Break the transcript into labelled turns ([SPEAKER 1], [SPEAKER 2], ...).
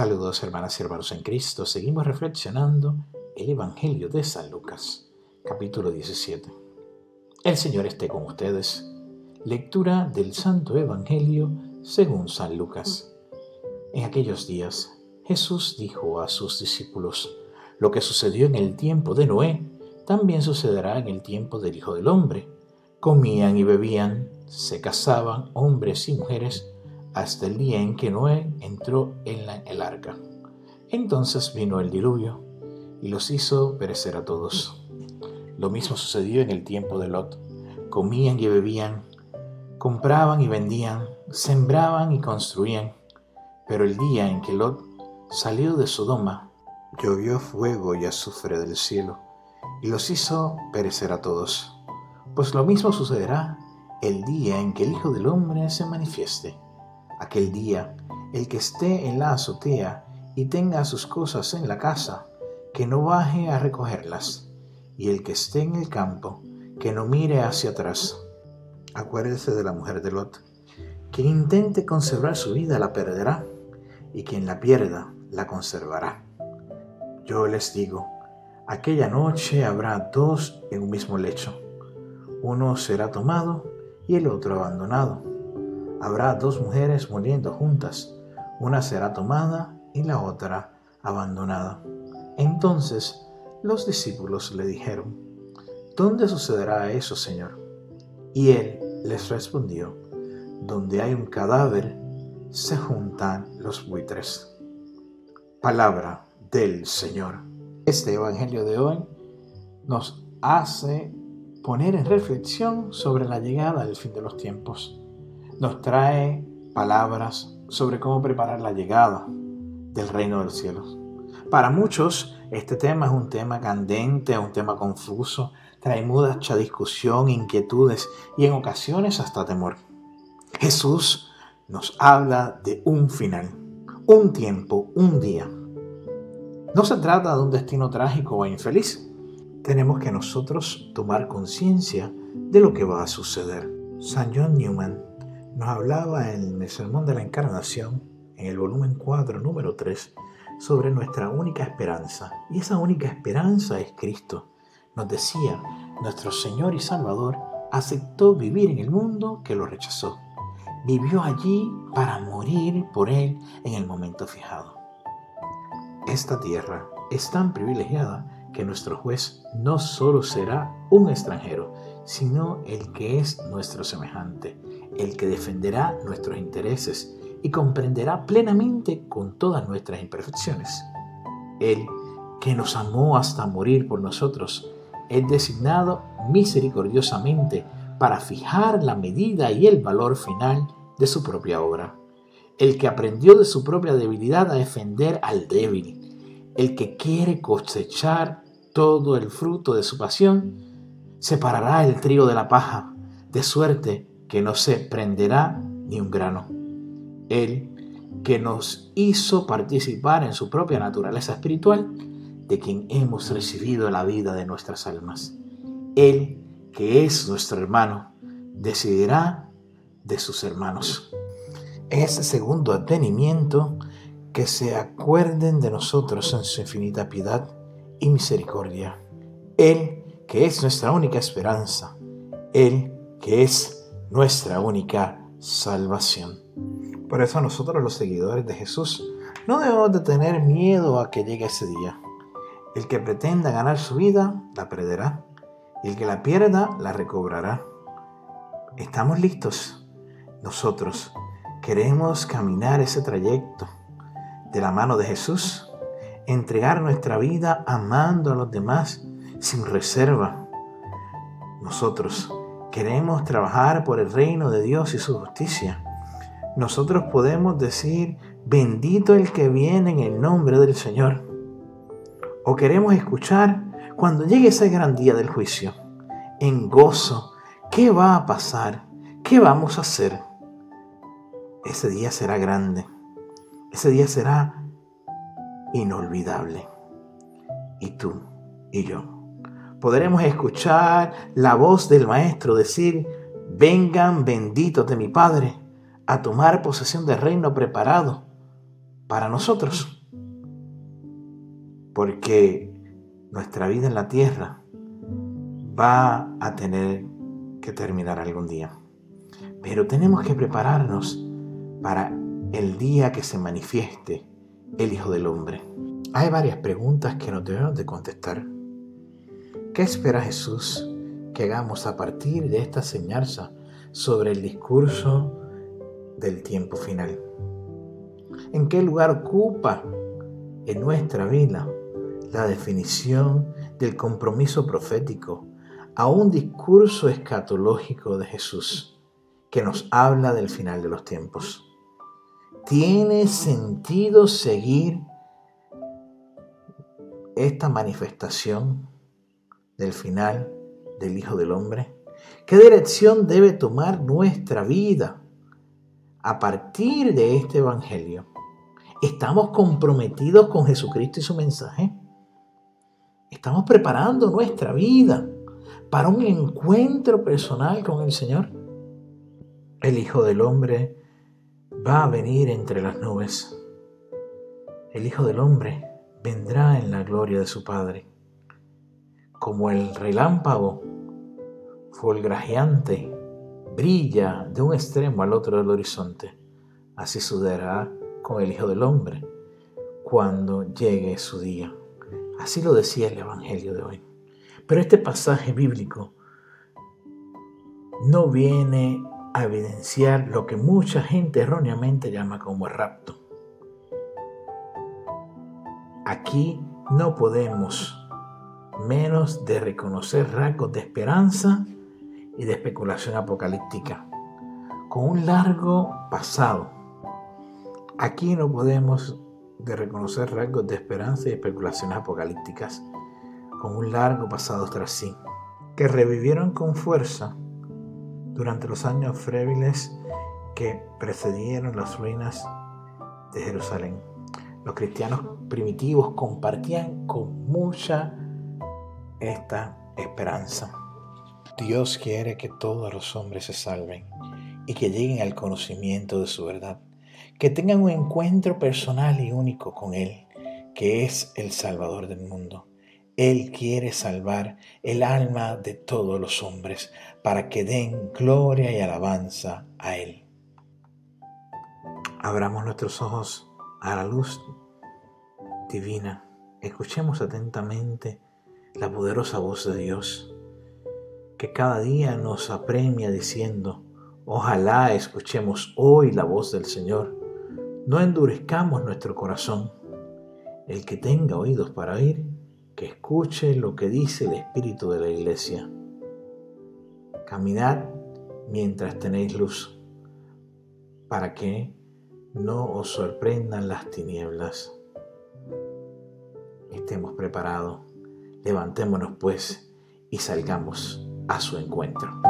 [SPEAKER 1] Saludos hermanas y hermanos en Cristo. Seguimos reflexionando el Evangelio de San Lucas, capítulo 17. El Señor esté con ustedes. Lectura del Santo Evangelio según San Lucas. En aquellos días Jesús dijo a sus discípulos, lo que sucedió en el tiempo de Noé, también sucederá en el tiempo del Hijo del Hombre. Comían y bebían, se casaban hombres y mujeres, hasta el día en que Noé entró en el arca. Entonces vino el diluvio y los hizo perecer a todos. Lo mismo sucedió en el tiempo de Lot. Comían y bebían, compraban y vendían, sembraban y construían. Pero el día en que Lot salió de Sodoma, llovió fuego y azufre del cielo y los hizo perecer a todos. Pues lo mismo sucederá el día en que el Hijo del Hombre se manifieste. Aquel día, el que esté en la azotea y tenga sus cosas en la casa, que no baje a recogerlas, y el que esté en el campo, que no mire hacia atrás. Acuérdese de la mujer de Lot. Quien intente conservar su vida la perderá, y quien la pierda la conservará. Yo les digo, aquella noche habrá dos en un mismo lecho. Uno será tomado y el otro abandonado habrá dos mujeres muriendo juntas, una será tomada y la otra abandonada. Entonces los discípulos le dijeron, ¿Dónde sucederá eso, Señor? Y él les respondió, Donde hay un cadáver, se juntan los buitres. Palabra del Señor. Este Evangelio de hoy nos hace poner en reflexión sobre la llegada del fin de los tiempos nos trae palabras sobre cómo preparar la llegada del reino de los cielos. Para muchos, este tema es un tema candente, un tema confuso, trae mucha discusión, inquietudes y en ocasiones hasta temor. Jesús nos habla de un final, un tiempo, un día. No se trata de un destino trágico o infeliz. Tenemos que nosotros tomar conciencia de lo que va a suceder. San John Newman nos hablaba en el Sermón de la Encarnación, en el volumen 4, número 3, sobre nuestra única esperanza. Y esa única esperanza es Cristo. Nos decía, nuestro Señor y Salvador aceptó vivir en el mundo que lo rechazó. Vivió allí para morir por Él en el momento fijado. Esta tierra es tan privilegiada que nuestro juez no solo será un extranjero, sino el que es nuestro semejante, el que defenderá nuestros intereses y comprenderá plenamente con todas nuestras imperfecciones. Él, que nos amó hasta morir por nosotros, es designado misericordiosamente para fijar la medida y el valor final de su propia obra. El que aprendió de su propia debilidad a defender al débil, el que quiere cosechar todo el fruto de su pasión, separará el trigo de la paja, de suerte que no se prenderá ni un grano. Él, que nos hizo participar en su propia naturaleza espiritual, de quien hemos recibido la vida de nuestras almas. Él, que es nuestro hermano, decidirá de sus hermanos. Ese segundo advenimiento, que se acuerden de nosotros en su infinita piedad y misericordia. Él, que es nuestra única esperanza. Él, que es nuestra única salvación. Por eso nosotros los seguidores de Jesús no debemos de tener miedo a que llegue ese día. El que pretenda ganar su vida, la perderá. El que la pierda, la recobrará. ¿Estamos listos? Nosotros queremos caminar ese trayecto de la mano de Jesús, entregar nuestra vida amando a los demás sin reserva. Nosotros queremos trabajar por el reino de Dios y su justicia, nosotros podemos decir, bendito el que viene en el nombre del Señor. O queremos escuchar cuando llegue ese gran día del juicio, en gozo, ¿qué va a pasar? ¿Qué vamos a hacer? Ese día será grande. Ese día será inolvidable. Y tú y yo podremos escuchar la voz del Maestro decir, vengan benditos de mi Padre a tomar posesión del reino preparado para nosotros. Porque nuestra vida en la tierra va a tener que terminar algún día. Pero tenemos que prepararnos para el día que se manifieste el Hijo del Hombre. Hay varias preguntas que nos debemos de contestar. ¿Qué espera Jesús que hagamos a partir de esta enseñanza sobre el discurso del tiempo final? ¿En qué lugar ocupa en nuestra vida la definición del compromiso profético a un discurso escatológico de Jesús que nos habla del final de los tiempos? ¿Tiene sentido seguir esta manifestación del final del Hijo del Hombre? ¿Qué dirección debe tomar nuestra vida a partir de este Evangelio? ¿Estamos comprometidos con Jesucristo y su mensaje? ¿Estamos preparando nuestra vida para un encuentro personal con el Señor? El Hijo del Hombre va a venir entre las nubes. El Hijo del Hombre vendrá en la gloria de su Padre. Como el relámpago fulgrajeante brilla de un extremo al otro del horizonte, así sucederá con el Hijo del Hombre cuando llegue su día. Así lo decía el Evangelio de hoy. Pero este pasaje bíblico no viene a evidenciar lo que mucha gente erróneamente llama como rapto. Aquí no podemos menos de reconocer rasgos de esperanza y de especulación apocalíptica, con un largo pasado. Aquí no podemos de reconocer rasgos de esperanza y especulaciones apocalípticas, con un largo pasado tras sí, que revivieron con fuerza durante los años fréviles que precedieron las ruinas de Jerusalén. Los cristianos primitivos compartían con mucha esta esperanza. Dios quiere que todos los hombres se salven y que lleguen al conocimiento de su verdad, que tengan un encuentro personal y único con Él, que es el Salvador del mundo. Él quiere salvar el alma de todos los hombres para que den gloria y alabanza a Él. Abramos nuestros ojos a la luz divina. Escuchemos atentamente la poderosa voz de Dios que cada día nos apremia diciendo, ojalá escuchemos hoy la voz del Señor. No endurezcamos nuestro corazón. El que tenga oídos para oír, que escuche lo que dice el Espíritu de la Iglesia. Caminad mientras tenéis luz, para que no os sorprendan las tinieblas. Estemos preparados, levantémonos pues y salgamos a su encuentro.